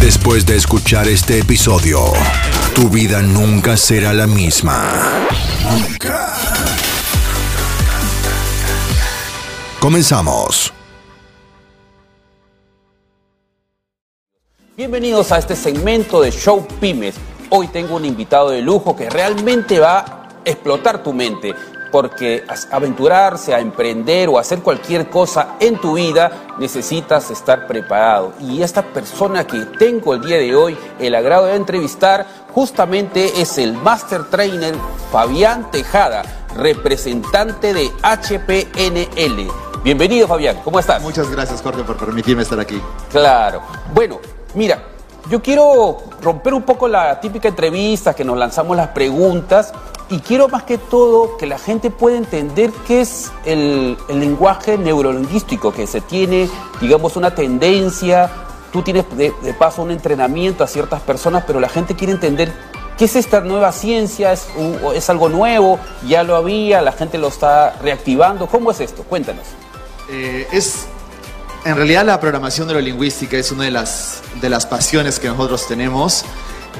Después de escuchar este episodio, tu vida nunca será la misma. Nunca. Comenzamos. Bienvenidos a este segmento de Show Pymes. Hoy tengo un invitado de lujo que realmente va a explotar tu mente, porque aventurarse a emprender o hacer cualquier cosa en tu vida necesitas estar preparado. Y esta persona que tengo el día de hoy el agrado de entrevistar justamente es el Master Trainer Fabián Tejada, representante de HPNL. Bienvenido Fabián, ¿cómo estás? Muchas gracias, Jorge, por permitirme estar aquí. Claro. Bueno, mira, yo quiero romper un poco la típica entrevista que nos lanzamos las preguntas y quiero más que todo que la gente pueda entender qué es el, lenguaje neurolingüístico, que se tiene, digamos, una tendencia, tú tienes de, paso un entrenamiento a ciertas personas, pero la gente quiere entender qué es esta nueva ciencia, es, es algo nuevo, ya lo había, la gente lo está reactivando, ¿cómo es esto? Cuéntanos. Eh, es, en realidad la programación neurolingüística es una de las, de las pasiones que nosotros tenemos.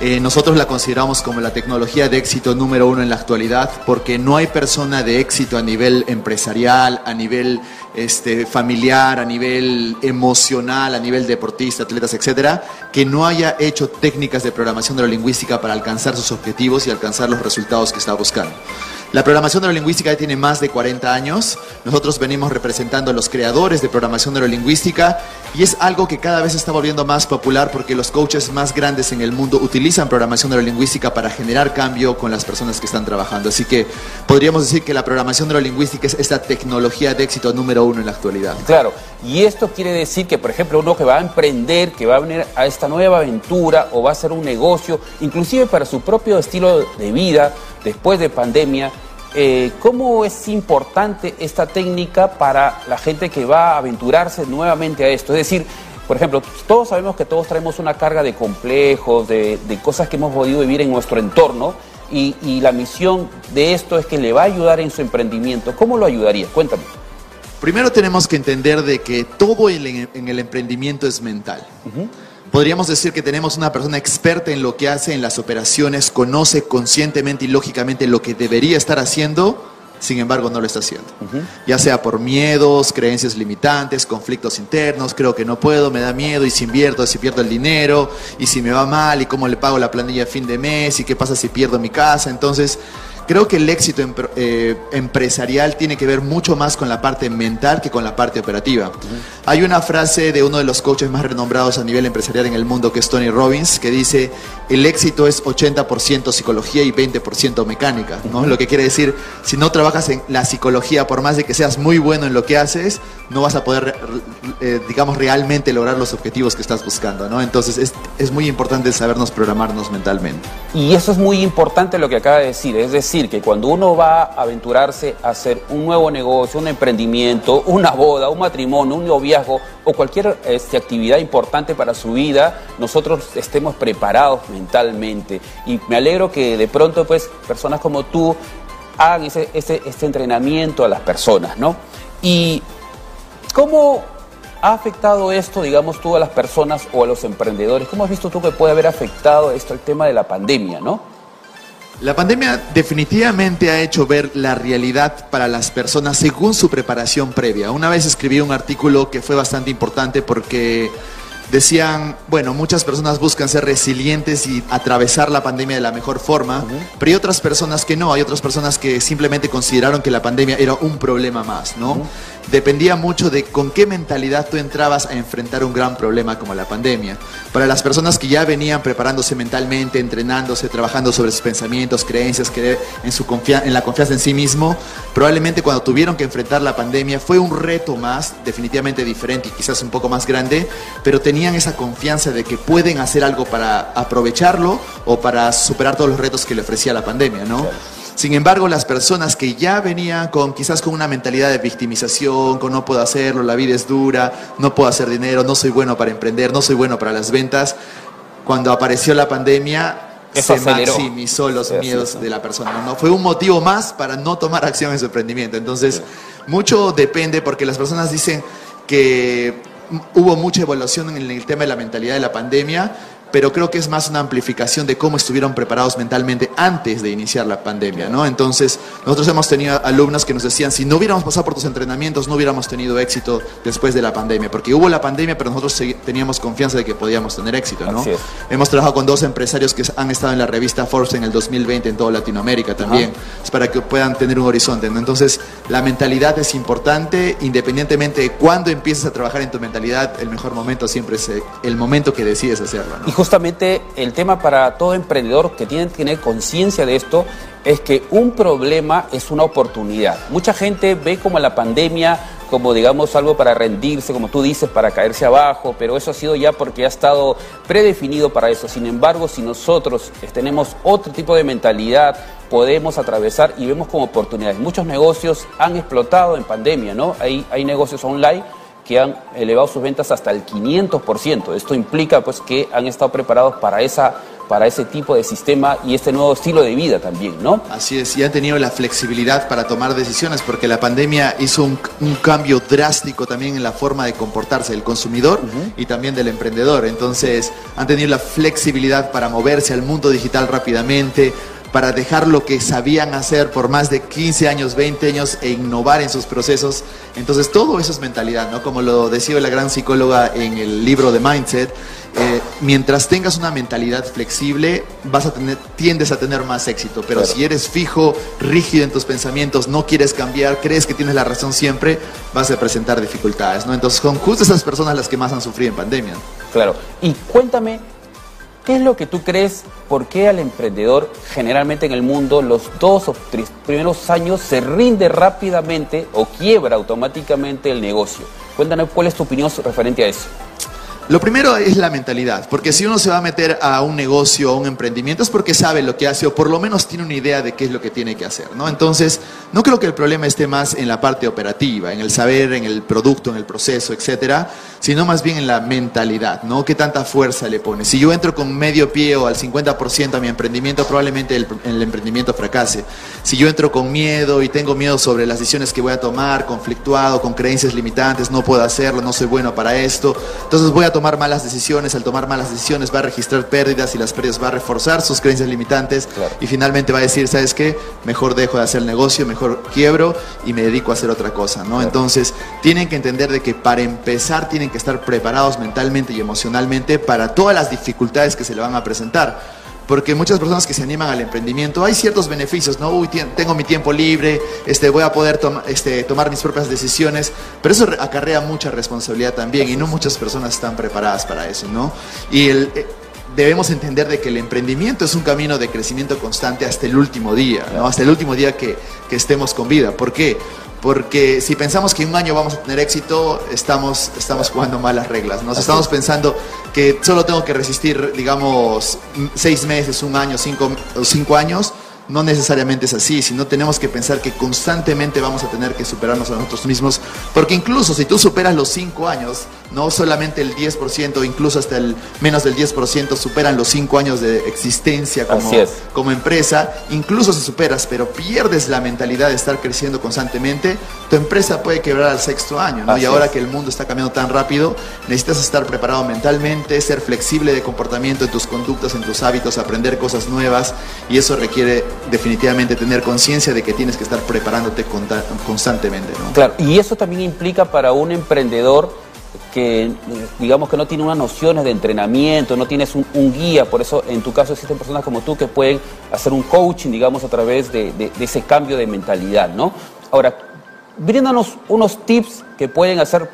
Eh, nosotros la consideramos como la tecnología de éxito número uno en la actualidad porque no hay persona de éxito a nivel empresarial, a nivel este, familiar, a nivel emocional, a nivel deportista, atletas, etcétera, que no haya hecho técnicas de programación neurolingüística para alcanzar sus objetivos y alcanzar los resultados que está buscando. La programación neurolingüística ya tiene más de 40 años. Nosotros venimos representando a los creadores de programación neurolingüística y es algo que cada vez está volviendo más popular porque los coaches más grandes en el mundo utilizan programación neurolingüística para generar cambio con las personas que están trabajando. Así que podríamos decir que la programación neurolingüística es esta tecnología de éxito número uno en la actualidad. Claro, y esto quiere decir que, por ejemplo, uno que va a emprender, que va a venir a esta nueva aventura o va a hacer un negocio, inclusive para su propio estilo de vida después de pandemia, eh, ¿cómo es importante esta técnica para la gente que va a aventurarse nuevamente a esto? Es decir, por ejemplo, todos sabemos que todos traemos una carga de complejos, de, de cosas que hemos podido vivir en nuestro entorno. Y, y la misión de esto es que le va a ayudar en su emprendimiento. ¿Cómo lo ayudaría? Cuéntame. Primero tenemos que entender de que todo el- en el emprendimiento es mental. Podríamos decir que tenemos una persona experta en lo que hace en las operaciones, conoce conscientemente y lógicamente lo que debería estar haciendo, sin embargo no lo está haciendo. Ya sea por miedos, creencias limitantes, conflictos internos, creo que no puedo, me da miedo y si invierto, si pierdo el dinero, y si me va mal, y cómo le pago la planilla a fin de mes, y qué pasa si pierdo mi casa. Entonces, Creo que el éxito empre- eh, empresarial tiene que ver mucho más con la parte mental que con la parte operativa. Hay una frase de uno de los coaches más renombrados a nivel empresarial en el mundo, que es Tony Robbins, que dice, el éxito es 80% psicología y 20% mecánica. ¿no? Lo que quiere decir, si no trabajas en la psicología, por más de que seas muy bueno en lo que haces, no vas a poder, eh, digamos, realmente lograr los objetivos que estás buscando. ¿no? Entonces es, es muy importante sabernos programarnos mentalmente. Y eso es muy importante lo que acaba de decir, es decir, que cuando uno va a aventurarse a hacer un nuevo negocio, un emprendimiento, una boda, un matrimonio, un noviazgo o cualquier este, actividad importante para su vida, nosotros estemos preparados mentalmente. Y me alegro que de pronto, pues, personas como tú hagan ese, ese- este entrenamiento a las personas, ¿no? Y ¿Cómo ha afectado esto, digamos, tú a las personas o a los emprendedores? ¿Cómo has visto tú que puede haber afectado esto al tema de la pandemia, no? La pandemia definitivamente ha hecho ver la realidad para las personas según su preparación previa. Una vez escribí un artículo que fue bastante importante porque decían, bueno, muchas personas buscan ser resilientes y atravesar la pandemia de la mejor forma, pero hay otras personas que no, hay otras personas que simplemente consideraron que la pandemia era un problema más, ¿no? Dependía mucho de con qué mentalidad tú entrabas a enfrentar un gran problema como la pandemia. Para las personas que ya venían preparándose mentalmente, entrenándose, trabajando sobre sus pensamientos, creencias, creer en, su en la confianza en sí mismo, probablemente cuando tuvieron que enfrentar la pandemia fue un reto más, definitivamente diferente y quizás un poco más grande, pero tenían tenían esa confianza de que pueden hacer algo para aprovecharlo o para superar todos los retos que le ofrecía la pandemia, ¿no? Sin embargo, las personas que ya venían con quizás con una mentalidad de victimización, con no puedo hacerlo, la vida es dura, no puedo hacer dinero, no soy bueno para emprender, no soy bueno para las ventas, cuando apareció la pandemia se maximizó los miedos de la persona. ¿no? Fue un motivo más para no tomar acción en su emprendimiento. Entonces, mucho depende porque las personas dicen que hubo mucha evolución en el tema de la mentalidad de la pandemia, pero creo que es más una amplificación de cómo estuvieron preparados mentalmente antes de iniciar la pandemia, ¿no? Entonces, nosotros hemos tenido alumnos que nos decían, si no hubiéramos pasado por tus entrenamientos, no hubiéramos tenido éxito después de la pandemia, porque hubo la pandemia, pero nosotros teníamos confianza de que podíamos tener éxito, ¿no? Hemos trabajado con dos empresarios que han estado en la revista Forbes en el 2020 en toda Latinoamérica también, es para que puedan tener un horizonte, ¿no? Entonces, la mentalidad es importante, independientemente de cuándo empieces a trabajar en tu mentalidad, el mejor momento siempre es el momento que decides hacerlo, ¿no? Justamente el tema para todo emprendedor que tiene que tener conciencia de esto es que un problema es una oportunidad. Mucha gente ve como la pandemia como digamos algo para rendirse, como tú dices, para caerse abajo, pero eso ha sido ya porque ha estado predefinido para eso. Sin embargo, si nosotros tenemos otro tipo de mentalidad, podemos atravesar y vemos como oportunidades. Muchos negocios han explotado en pandemia, ¿no? Hay, hay negocios online que han elevado sus ventas hasta el 500%. Esto implica pues que han estado preparados para esa para ese tipo de sistema y este nuevo estilo de vida también, ¿no? Así es, y han tenido la flexibilidad para tomar decisiones porque la pandemia hizo un, cambio drástico también en la forma de comportarse del consumidor y también del emprendedor. Entonces, han tenido la flexibilidad para moverse al mundo digital rápidamente, para dejar lo que sabían hacer por más de 15 años, 20 años e innovar en sus procesos. Entonces todo eso es mentalidad, ¿no? Como lo decía la gran psicóloga en el libro de Mindset, eh, mientras tengas una mentalidad flexible, vas a tener, tiendes a tener más éxito. Pero si eres fijo, rígido en tus pensamientos, no quieres cambiar, crees que tienes la razón siempre, vas a presentar dificultades, ¿no? Entonces son justo esas personas las que más han sufrido en pandemia. Claro. Y cuéntame ¿Qué es lo que tú crees? ¿Por qué al emprendedor generalmente en el mundo los dos o tres primeros años se rinde rápidamente o quiebra automáticamente el negocio? Cuéntanos cuál es tu opinión referente a eso. Lo primero es la mentalidad, porque si uno se va a meter a un negocio, a un emprendimiento, es porque sabe lo que hace o por lo menos tiene una idea de qué es lo que tiene que hacer, ¿no? Entonces, no creo que el problema esté más en la parte operativa, en el saber, en el producto, en el proceso, etcétera, sino más bien en la mentalidad, ¿no? ¿Qué tanta fuerza le pone? Si yo entro con medio pie o al 50% a mi emprendimiento, probablemente el, el emprendimiento fracase. Si yo entro con miedo y tengo miedo sobre las decisiones que voy a tomar, conflictuado, con creencias limitantes, no puedo hacerlo, no soy bueno para esto, entonces voy a tomar malas decisiones, al tomar malas decisiones va a registrar pérdidas y las pérdidas va a reforzar sus creencias limitantes y finalmente va a decir, ¿sabes qué? Mejor dejo de hacer el negocio, mejor quiebro y me dedico a hacer otra cosa, ¿no? Entonces, tienen que entender de que para empezar tienen que estar preparados mentalmente y emocionalmente para todas las dificultades que se le van a presentar porque muchas personas que se animan al emprendimiento, hay ciertos beneficios, ¿no? Uy, tengo mi tiempo libre, este, voy a poder este, tomar mis propias decisiones, pero eso acarrea mucha responsabilidad también y no muchas personas están preparadas para eso, ¿no? Y eh, debemos entender de que el emprendimiento es un camino de crecimiento constante hasta el último día, ¿no? Hasta el último día que, que estemos con vida. ¿Por qué? porque si pensamos que en un año vamos a tener éxito, estamos, estamos jugando malas reglas. Nos estamos pensando que solo tengo que resistir, digamos, seis meses, un año, cinco, cinco años no necesariamente es así, sino tenemos que pensar que constantemente vamos a tener que superarnos a nosotros mismos, porque incluso si tú superas los 5 años, no solamente el 10%, incluso hasta el menos del 10% superan los 5 años de existencia como, como empresa, incluso si superas, pero pierdes la mentalidad de estar creciendo constantemente, tu empresa puede quebrar al sexto año, ¿no? y ahora que el mundo está cambiando tan rápido, necesitas estar preparado mentalmente, ser flexible de comportamiento en tus conductas, en tus hábitos, aprender cosas nuevas, y eso requiere definitivamente tener conciencia de que tienes que estar preparándote constantemente. ¿no? Claro, y eso también implica para un emprendedor que digamos que no tiene unas nociones de entrenamiento, no tienes un, guía, por eso en tu caso existen personas como tú que pueden hacer un coaching, digamos, a través de, ese cambio de mentalidad, ¿no? Ahora, bríndanos unos tips que pueden hacer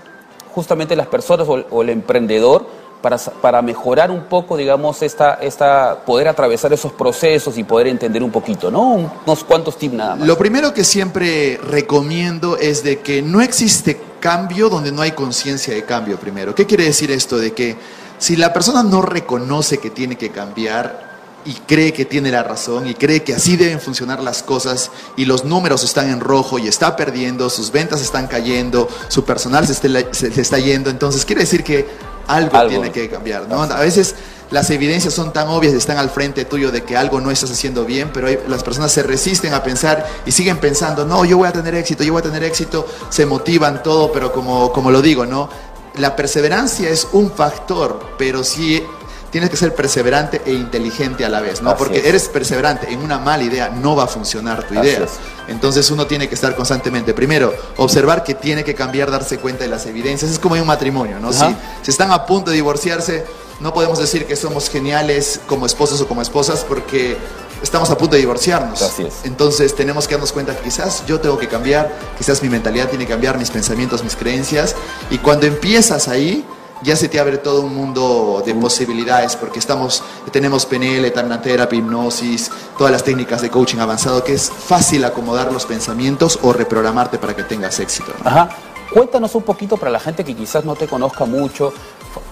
justamente las personas o, el emprendedor para, para mejorar un poco, digamos, esta, esta, poder atravesar esos procesos y poder entender un poquito, ¿no? Unos cuantos tips nada más. Lo primero que siempre recomiendo es de que no existe cambio donde no hay conciencia de cambio primero. ¿Qué quiere decir esto? De que si la persona no reconoce que tiene que cambiar, y cree que tiene la razón y cree que así deben funcionar las cosas y los números están en rojo y está perdiendo, sus ventas están cayendo, su personal se, está yendo, entonces quiere decir que algo, tiene que cambiar. ¿no? A veces las evidencias son tan obvias y están al frente tuyo de que algo no estás haciendo bien, pero las personas se resisten a pensar y siguen pensando, no, yo voy a tener éxito, yo voy a tener éxito, se motivan todo, pero como, como lo digo, ¿no? La perseverancia es un factor, pero si tienes que ser perseverante e inteligente a la vez, ¿no? Porque eres perseverante en una mala idea, no va a funcionar tu idea. Entonces uno tiene que estar constantemente, primero, observar que tiene que cambiar, darse cuenta de las evidencias. Es como en un matrimonio, ¿no? Si, si están a punto de divorciarse, no podemos decir que somos geniales como esposos o como esposas porque estamos a punto de divorciarnos. Así es. Entonces tenemos que darnos cuenta que quizás yo tengo que cambiar, quizás mi mentalidad tiene que cambiar, mis pensamientos, mis creencias. Y cuando empiezas ahí, ya se te abre todo un mundo de posibilidades porque estamos, tenemos PNL, Therapy, hipnosis, todas las técnicas de coaching avanzado que es fácil acomodar los pensamientos o reprogramarte para que tengas éxito. Ajá. Cuéntanos un poquito para la gente que quizás no te conozca mucho,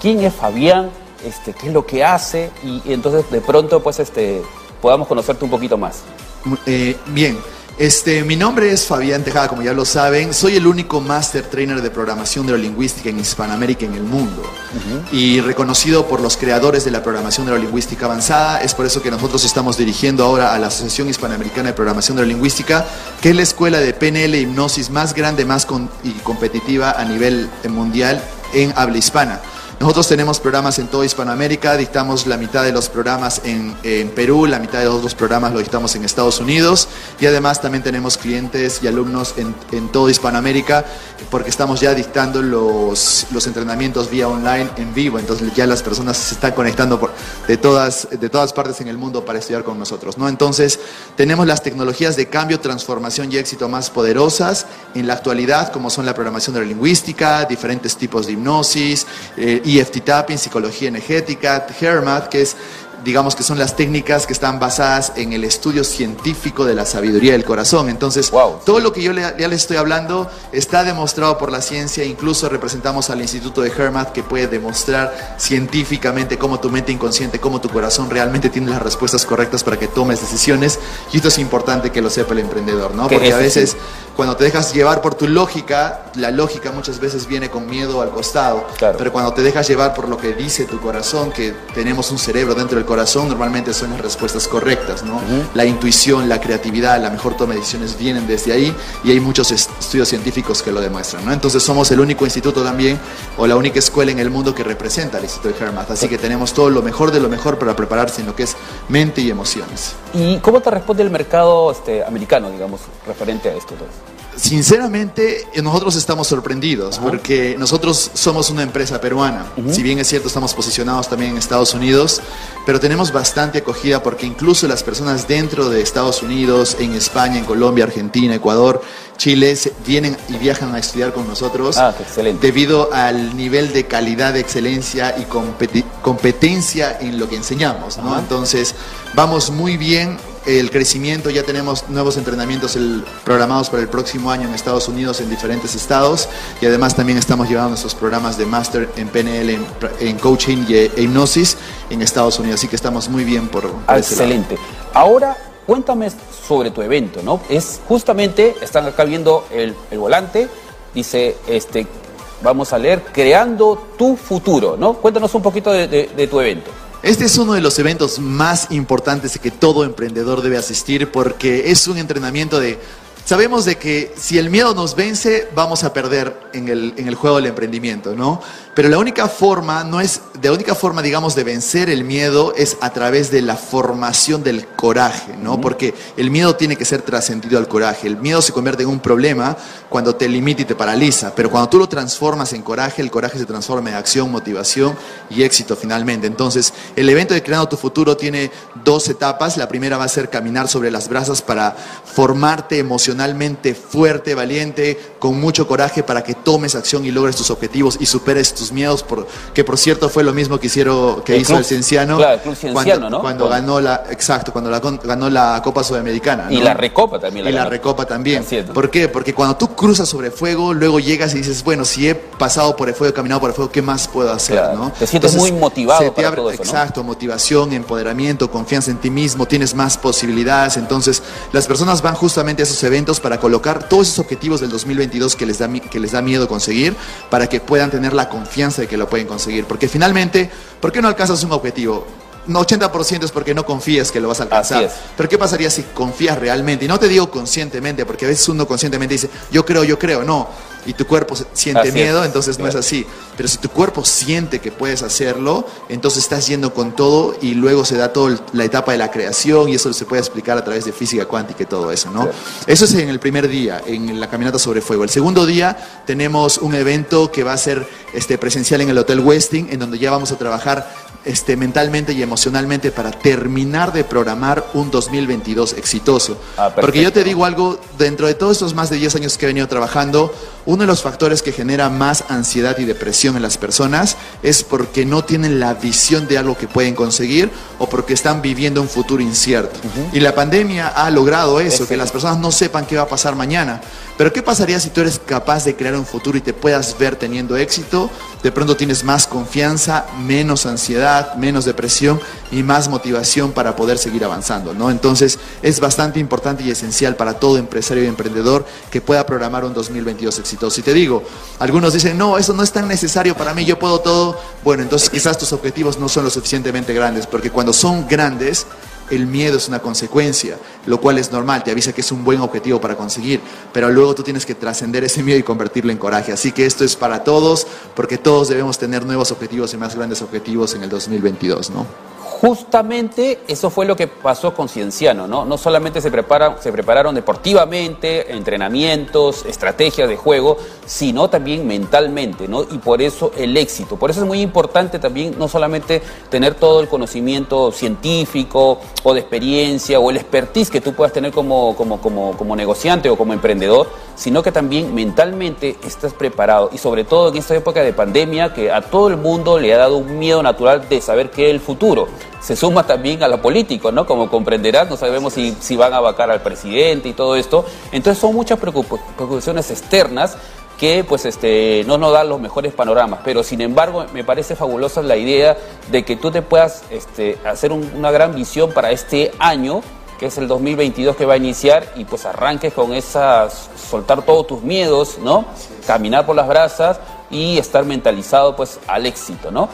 quién es Fabián, este, qué es lo que hace y, entonces de pronto pues este, podamos conocerte un poquito más. Eh, bien. Este, mi nombre es Fabián Tejada, como ya lo saben. Soy el único Master Trainer de Programación Neurolingüística en Hispanoamérica en el mundo. Y reconocido por los creadores de la programación neurolingüística avanzada. Es por eso que nosotros estamos dirigiendo ahora a la Asociación Hispanoamericana de Programación Neurolingüística, que es la escuela de PNL hipnosis más grande más y competitiva a nivel mundial en habla hispana. Nosotros tenemos programas en toda Hispanoamérica, dictamos la mitad de los programas en, Perú, la mitad de los otros programas lo dictamos en Estados Unidos y además también tenemos clientes y alumnos en, en toda Hispanoamérica porque estamos ya dictando los, los entrenamientos vía online en vivo, entonces ya las personas se están conectando por, de, todas, de todas partes en el mundo para estudiar con nosotros. ¿no? Entonces tenemos las tecnologías de cambio, transformación y éxito más poderosas en la actualidad como son la programación neurolingüística, diferentes tipos de hipnosis, eh, EFT tapping, psicología energética, HERMAT, que es digamos que son las técnicas que están basadas en el estudio científico de la sabiduría del corazón. Entonces, todo lo que yo ya les estoy hablando está demostrado por la ciencia, incluso representamos al Instituto de Hermat que puede demostrar científicamente cómo tu mente inconsciente, cómo tu corazón realmente tiene las respuestas correctas para que tomes decisiones. Y esto es importante que lo sepa el emprendedor, ¿no? Porque a veces cuando te dejas llevar por tu lógica, la lógica muchas veces viene con miedo al costado, pero cuando te dejas llevar por lo que dice tu corazón, que tenemos un cerebro dentro del corazón, corazón normalmente son las respuestas correctas, ¿no? La intuición, la creatividad, la mejor toma de decisiones vienen desde ahí y hay muchos estudios científicos que lo demuestran, ¿no? Entonces somos el único instituto también o la única escuela en el mundo que representa al Instituto de Hermath, así que tenemos todo lo mejor de lo mejor para prepararse en lo que es mente y emociones. ¿Y cómo te responde el mercado este, americano, digamos, referente a esto? Sinceramente, nosotros estamos sorprendidos porque nosotros somos una empresa peruana. Si bien es cierto, estamos posicionados también en Estados Unidos, pero tenemos bastante acogida porque incluso las personas dentro de Estados Unidos, en España, en Colombia, Argentina, Ecuador, Chile, vienen y viajan a estudiar con nosotros ah, debido al nivel de calidad, de excelencia y competencia en lo que enseñamos. Entonces, vamos muy bien el crecimiento, ya tenemos nuevos entrenamientos programados para el próximo año en Estados Unidos, en diferentes estados, y además también estamos llevando nuestros programas de máster en PNL, en, coaching y e hipnosis en Estados Unidos, así que estamos muy bien por... Excelente. Ahora, cuéntame sobre tu evento, ¿no? Es justamente, están acá viendo el, volante, dice, este, vamos a leer, Creando tu futuro, ¿no? Cuéntanos un poquito de tu evento. Este es uno de los eventos más importantes que todo emprendedor debe asistir porque es un entrenamiento de Sabemos de que si el miedo nos vence, vamos a perder en el, en el, juego del emprendimiento, ¿no? Pero la única forma, no es, de única forma, digamos, de vencer el miedo es a través de la formación del coraje, ¿no? Porque el miedo tiene que ser trascendido al coraje. El miedo se convierte en un problema cuando te limita y te paraliza, pero cuando tú lo transformas en coraje, el coraje se transforma en acción, motivación y éxito finalmente. Entonces, el evento de Creando tu Futuro tiene dos etapas. La primera va a ser caminar sobre las brasas para formarte emocionalmente emocionalmente fuerte, valiente, con mucho coraje para que tomes acción y logres tus objetivos y superes tus miedos, por, que por cierto fue lo mismo que, hicieron, que hizo el Cienciano, claro, el Cienciano cuando, cuando ganó la, exacto, cuando la, ganó la Copa Sudamericana. Y la Recopa también. La y la Recopa también. ¿Por qué? Porque cuando tú cruzas sobre fuego, luego llegas y dices, bueno, si he pasado por el fuego, he caminado por el fuego, ¿qué más puedo hacer? ¿no? Te sientes muy motivado. para todo eso, exacto, motivación, empoderamiento, confianza en ti mismo, tienes más posibilidades. Entonces, las personas van justamente a esos eventos para colocar todos esos objetivos del 2022 que les da, que les da miedo conseguir, para que puedan tener la confianza de que lo pueden conseguir. Porque finalmente, ¿por qué no alcanzas un objetivo? No, 80% es porque no confías que lo vas a alcanzar. Pero ¿qué pasaría si confías realmente? Y no te digo conscientemente, porque a veces uno conscientemente dice, yo creo, yo creo. No, y tu cuerpo siente miedo, entonces no es así. Pero si tu cuerpo siente que puedes hacerlo, entonces estás yendo con todo y luego se da toda la etapa de la creación y eso se puede explicar a través de física cuántica y todo eso, ¿no? Eso es en el primer día, en la caminata sobre fuego. El segundo día tenemos un evento que va a ser este, presencial en el Hotel Westing, en donde ya vamos a trabajar este, mentalmente y emocionalmente para terminar de programar un 2022 exitoso. Ah, Porque yo te digo algo, dentro de todos estos más de 10 años que he venido trabajando, uno de los factores que genera más ansiedad y depresión en las personas es porque no tienen la visión de algo que pueden conseguir o porque están viviendo un futuro incierto. Y la pandemia ha logrado eso, que las personas no sepan qué va a pasar mañana. Pero ¿qué pasaría si tú eres capaz de crear un futuro y te puedas ver teniendo éxito? De pronto tienes más confianza, menos ansiedad, menos depresión y más motivación para poder seguir avanzando, ¿no? Entonces es bastante importante y esencial para todo empresario y emprendedor que pueda programar un 2022 exitoso. Y te digo, algunos dicen, no, eso no es tan necesario para mí, yo puedo todo. Bueno, entonces quizás tus objetivos no son lo suficientemente grandes, porque cuando son grandes, el miedo es una consecuencia, lo cual es normal, te avisa que es un buen objetivo para conseguir, pero luego tú tienes que trascender ese miedo y convertirlo en coraje. Así que esto es para todos, porque todos debemos tener nuevos objetivos y más grandes objetivos en el 2022, ¿no? Justamente eso fue lo que pasó con Cienciano, ¿no? No solamente se, se prepararon deportivamente, entrenamientos, estrategias de juego, sino también mentalmente, ¿no? Y por eso el éxito. Por eso es muy importante también no solamente tener todo el conocimiento científico o de experiencia o el expertise que tú puedas tener como, como, como, como negociante o como emprendedor, sino que también mentalmente estás preparado. Y sobre todo en esta época de pandemia que a todo el mundo le ha dado un miedo natural de saber qué es el futuro se suma también a lo político, ¿no? Como comprenderás, no sabemos si, si van a vacar al presidente y todo esto. Entonces son muchas preocupaciones externas que pues este no nos dan los mejores panoramas, pero sin embargo me parece fabulosa la idea de que tú te puedas este, hacer una gran visión para este año, que es el 2022 que va a iniciar y pues arranques con esas soltar todos tus miedos, ¿no? Caminar por las brasas y estar mentalizado pues al éxito, ¿no?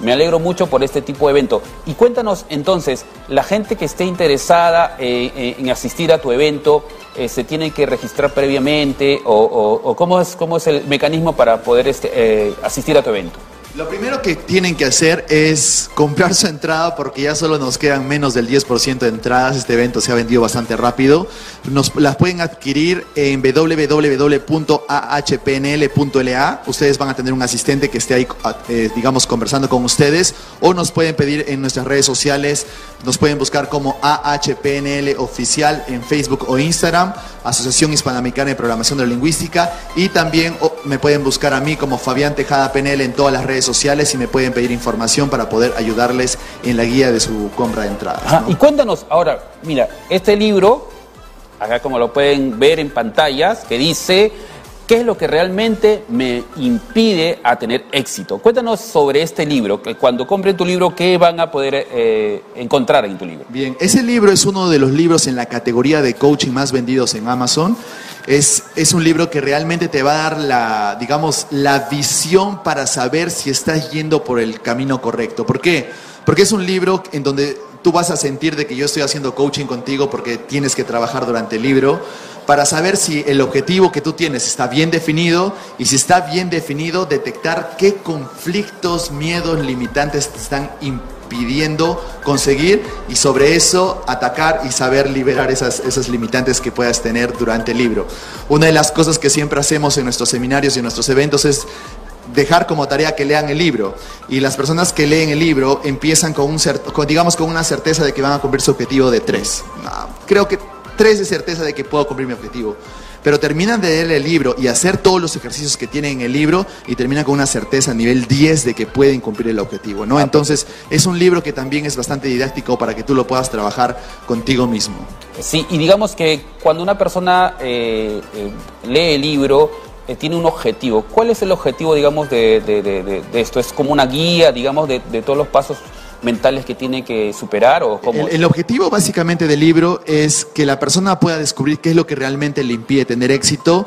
Me alegro mucho por este tipo de evento. Y cuéntanos entonces, la gente que esté interesada eh, eh, en asistir a tu evento, eh, ¿se tiene que registrar previamente o, cómo, es, cómo es el mecanismo para poder este, asistir a tu evento? Lo primero que tienen que hacer es comprar su entrada porque ya solo nos quedan menos del 10% de entradas. Este evento se ha vendido bastante rápido. Nos, las pueden adquirir en www.ahpnl.la. Ustedes van a tener un asistente que esté ahí, eh, digamos, conversando con ustedes o nos pueden pedir en nuestras redes sociales. Nos pueden buscar como AHPNL Oficial en Facebook o Instagram, Asociación Hispanoamericana de Programación de Lingüística. Y también me pueden buscar a mí como Fabián Tejada PNL en todas las redes sociales y me pueden pedir información para poder ayudarles en la guía de su compra de entradas. Y cuéntanos, ahora, mira, este libro, acá como lo pueden ver en pantallas, que dice ¿Qué es lo que realmente me impide a tener éxito? Cuéntanos sobre este libro. Cuando compren tu libro, ¿qué van a poder eh, encontrar en tu libro? Bien, ese libro es uno de los libros en la categoría de coaching más vendidos en Amazon. Es, es, un libro que realmente te va a dar la, digamos, la visión para saber si estás yendo por el camino correcto. ¿Por qué? Porque es un libro en donde tú vas a sentir de que yo estoy haciendo coaching contigo porque tienes que trabajar durante el libro para saber si el objetivo que tú tienes está bien definido y si está bien definido, detectar qué conflictos, miedos, limitantes te están impidiendo pidiendo conseguir y sobre eso atacar y saber liberar esas, esas limitantes que puedas tener durante el libro. Una de las cosas que siempre hacemos en nuestros seminarios y en nuestros eventos es dejar como tarea que lean el libro. Y las personas que leen el libro empiezan con, un, digamos, con una certeza de que van a cumplir su objetivo de tres. creo que tres de certeza de que puedo cumplir mi objetivo. Pero terminan de leer el libro y hacer todos los ejercicios que tienen en el libro y terminan con una certeza a nivel 10 de que pueden cumplir el objetivo, ¿no? Entonces, es un libro que también es bastante didáctico para que tú lo puedas trabajar contigo mismo. Sí, y digamos que cuando una persona eh, eh, lee el libro, eh, tiene un objetivo. ¿Cuál es el objetivo, digamos, de, de, de, de esto? ¿Es como una guía, digamos, de, todos los pasos mentales que tiene que superar? O cómo? El, el, objetivo básicamente del libro es que la persona pueda descubrir qué es lo que realmente le impide tener éxito.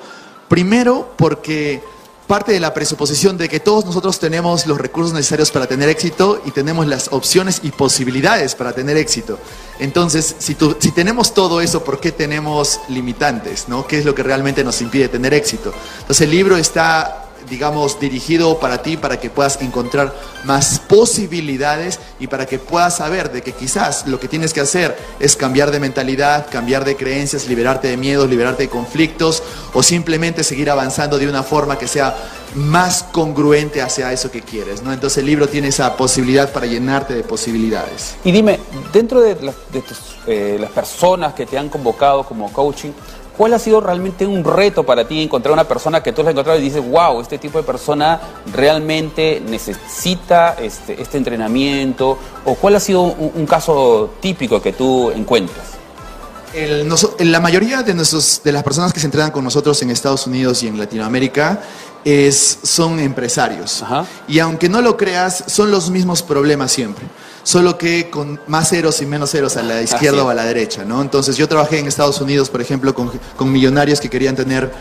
Primero porque parte de la presuposición de que todos nosotros tenemos los recursos necesarios para tener éxito y tenemos las opciones y posibilidades para tener éxito. Entonces, si, si tenemos todo eso, ¿por qué tenemos limitantes? ¿no? ¿Qué es lo que realmente nos impide tener éxito? Entonces, el libro está digamos, dirigido para ti, para que puedas encontrar más posibilidades y para que puedas saber de que quizás lo que tienes que hacer es cambiar de mentalidad, cambiar de creencias, liberarte de miedos, liberarte de conflictos o simplemente seguir avanzando de una forma que sea más congruente hacia eso que quieres, ¿no? Entonces el libro tiene esa posibilidad para llenarte de posibilidades. Y dime, dentro de, eh, las personas que te han convocado como coaching, ¿Cuál ha sido realmente un reto para ti encontrar una persona que tú has encontrado y dices, wow, este tipo de persona realmente necesita este, este entrenamiento? ¿O cuál ha sido un, caso típico que tú encuentras? la mayoría de, nuestros, de las personas que se entrenan con nosotros en Estados Unidos y en Latinoamérica es, son empresarios. Y aunque no lo creas, son los mismos problemas siempre solo que con más ceros y menos ceros a la izquierda o a la derecha, ¿no? Entonces yo trabajé en Estados Unidos, por ejemplo, con, con millonarios que querían tener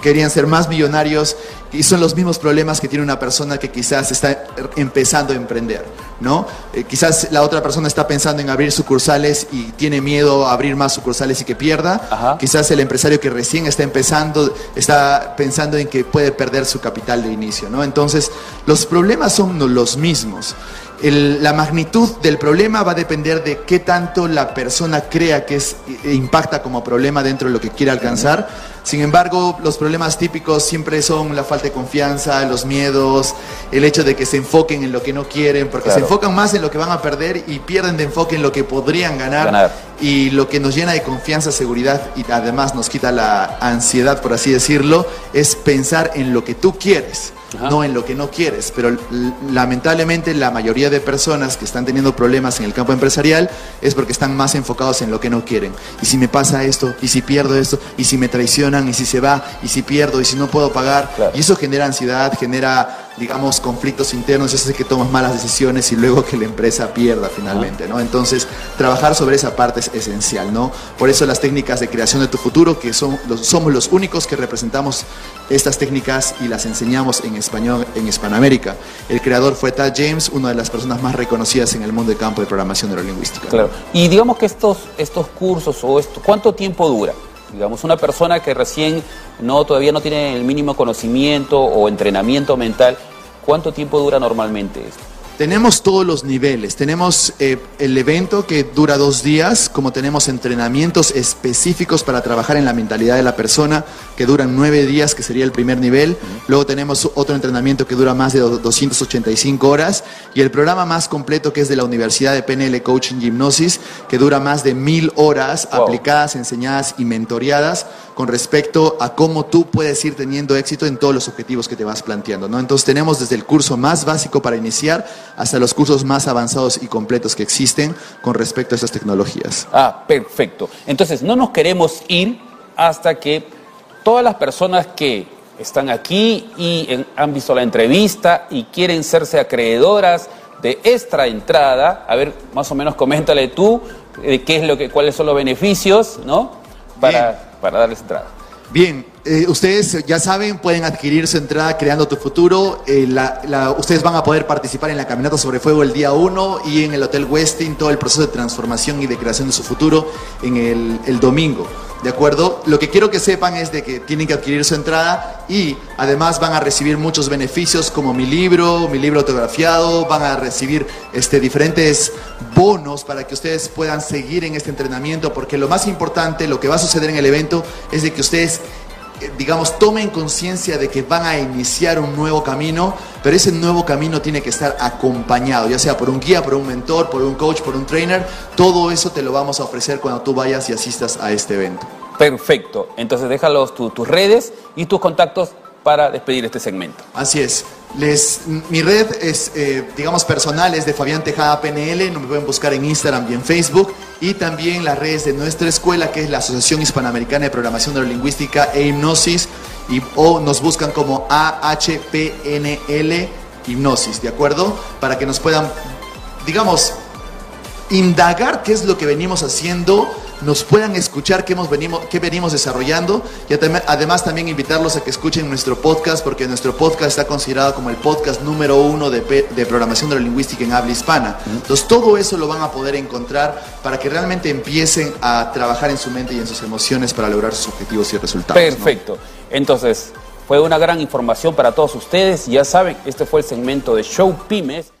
querían ser más millonarios y son los mismos problemas que tiene una persona que quizás está empezando a emprender, ¿no? Eh, quizás la otra persona está pensando en abrir sucursales y tiene miedo a abrir más sucursales y que pierda. Quizás el empresario que recién está empezando está pensando en que puede perder su capital de inicio, ¿no? Entonces, los problemas son los mismos la magnitud del problema va a depender de qué tanto la persona crea que es, e impacta como problema dentro de lo que quiere alcanzar. Sin embargo, los problemas típicos siempre son la falta de confianza, los miedos, el hecho de que se enfoquen en lo que no quieren, porque se enfocan más en lo que van a perder y pierden de enfoque en lo que podrían ganar. Y lo que nos llena de confianza, seguridad y además nos quita la ansiedad, por así decirlo, es pensar en lo que tú quieres no en lo que no quieres. Pero lamentablemente la mayoría de personas que están teniendo problemas en el campo empresarial es porque están más enfocados en lo que no quieren. Y si me pasa esto, y si pierdo esto, y si me y si se va, y si pierdo, y si no puedo pagar. Y eso genera ansiedad, genera digamos, conflictos internos, eso hace que tomas malas decisiones y luego que la empresa pierda finalmente, ¿no? Entonces, trabajar sobre esa parte es esencial, ¿no? Por eso las técnicas de creación de tu futuro, que son somos los únicos que representamos estas técnicas y las enseñamos en español en Hispanoamérica. El creador fue Tad James, una de las personas más reconocidas en el mundo del campo de programación neurolingüística. Claro. Y digamos que estos, estos cursos o esto, ¿cuánto tiempo dura? Digamos, una persona que recién no, todavía no tiene el mínimo conocimiento o entrenamiento mental, ¿cuánto tiempo dura normalmente esto? Tenemos todos los niveles. Tenemos eh, el evento que dura dos días, como tenemos entrenamientos específicos para trabajar en la mentalidad de la persona, que duran nueve días, que sería el primer nivel. Luego tenemos otro entrenamiento que dura más de 285 horas. Y el programa más completo, que es de la Universidad de PNL Coaching Gymnosis, que dura más de mil horas aplicadas, enseñadas y mentoreadas con respecto a cómo tú puedes ir teniendo éxito en todos los objetivos que te vas planteando. ¿no? Entonces tenemos desde el curso más básico para iniciar hasta los cursos más avanzados y completos que existen con respecto a estas tecnologías. Ah, perfecto. Entonces no nos queremos ir hasta que todas las personas que están aquí y han visto la entrevista y quieren serse acreedoras de esta entrada, a ver, más o menos coméntale tú eh, qué es lo que, cuáles son los beneficios, ¿no? Para para darles entrada. Bien, eh, ustedes ya saben, pueden adquirir su entrada Creando tu Futuro. Eh, ustedes van a poder participar en la Caminata sobre Fuego el día 1 y en el Hotel Westin todo el proceso de transformación y de creación de su futuro en el, el domingo. ¿De acuerdo? Lo que quiero que sepan es de que tienen que adquirir su entrada y además van a recibir muchos beneficios como mi libro, mi libro autografiado, van a recibir este, diferentes bonos para que ustedes puedan seguir en este entrenamiento porque lo más importante, lo que va a suceder en el evento es de que ustedes digamos, tomen conciencia de que van a iniciar un nuevo camino, pero ese nuevo camino tiene que estar acompañado, ya sea por un guía, por un mentor, por un coach, por un trainer. Todo eso te lo vamos a ofrecer cuando tú vayas y asistas a este evento. Perfecto. Entonces déjalos tus redes y tus contactos para despedir este segmento. Así es. Les, mi red es, eh, digamos, personal, es de Fabián Tejada PNL, no me pueden buscar en Instagram y en Facebook, y también las redes de nuestra escuela, que es la Asociación Hispanoamericana de Programación Neurolingüística e Hipnosis, y, o nos buscan como AHPNL Hipnosis, ¿de acuerdo? Para que nos puedan, digamos, indagar qué es lo que venimos haciendo nos puedan escuchar qué, hemos venimos, qué venimos desarrollando y además también invitarlos a que escuchen nuestro podcast porque nuestro podcast está considerado como el podcast número uno de, de programación neurolingüística en habla hispana. Entonces todo eso lo van a poder encontrar para que realmente empiecen a trabajar en su mente y en sus emociones para lograr sus objetivos y resultados. Perfecto. Entonces, fue una gran información para todos ustedes. Ya saben, este fue el segmento de Show Pymes.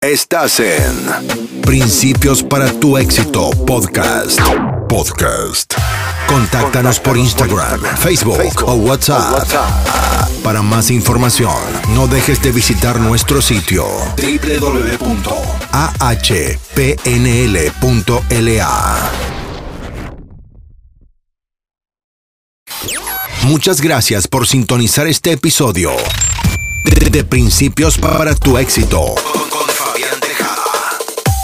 Estás en Principios para tu éxito podcast. Podcast. Contáctanos por Instagram, Facebook o WhatsApp. Para más información, no dejes de visitar nuestro sitio www.ahpnl.la. Muchas gracias por sintonizar este episodio de Principios para tu éxito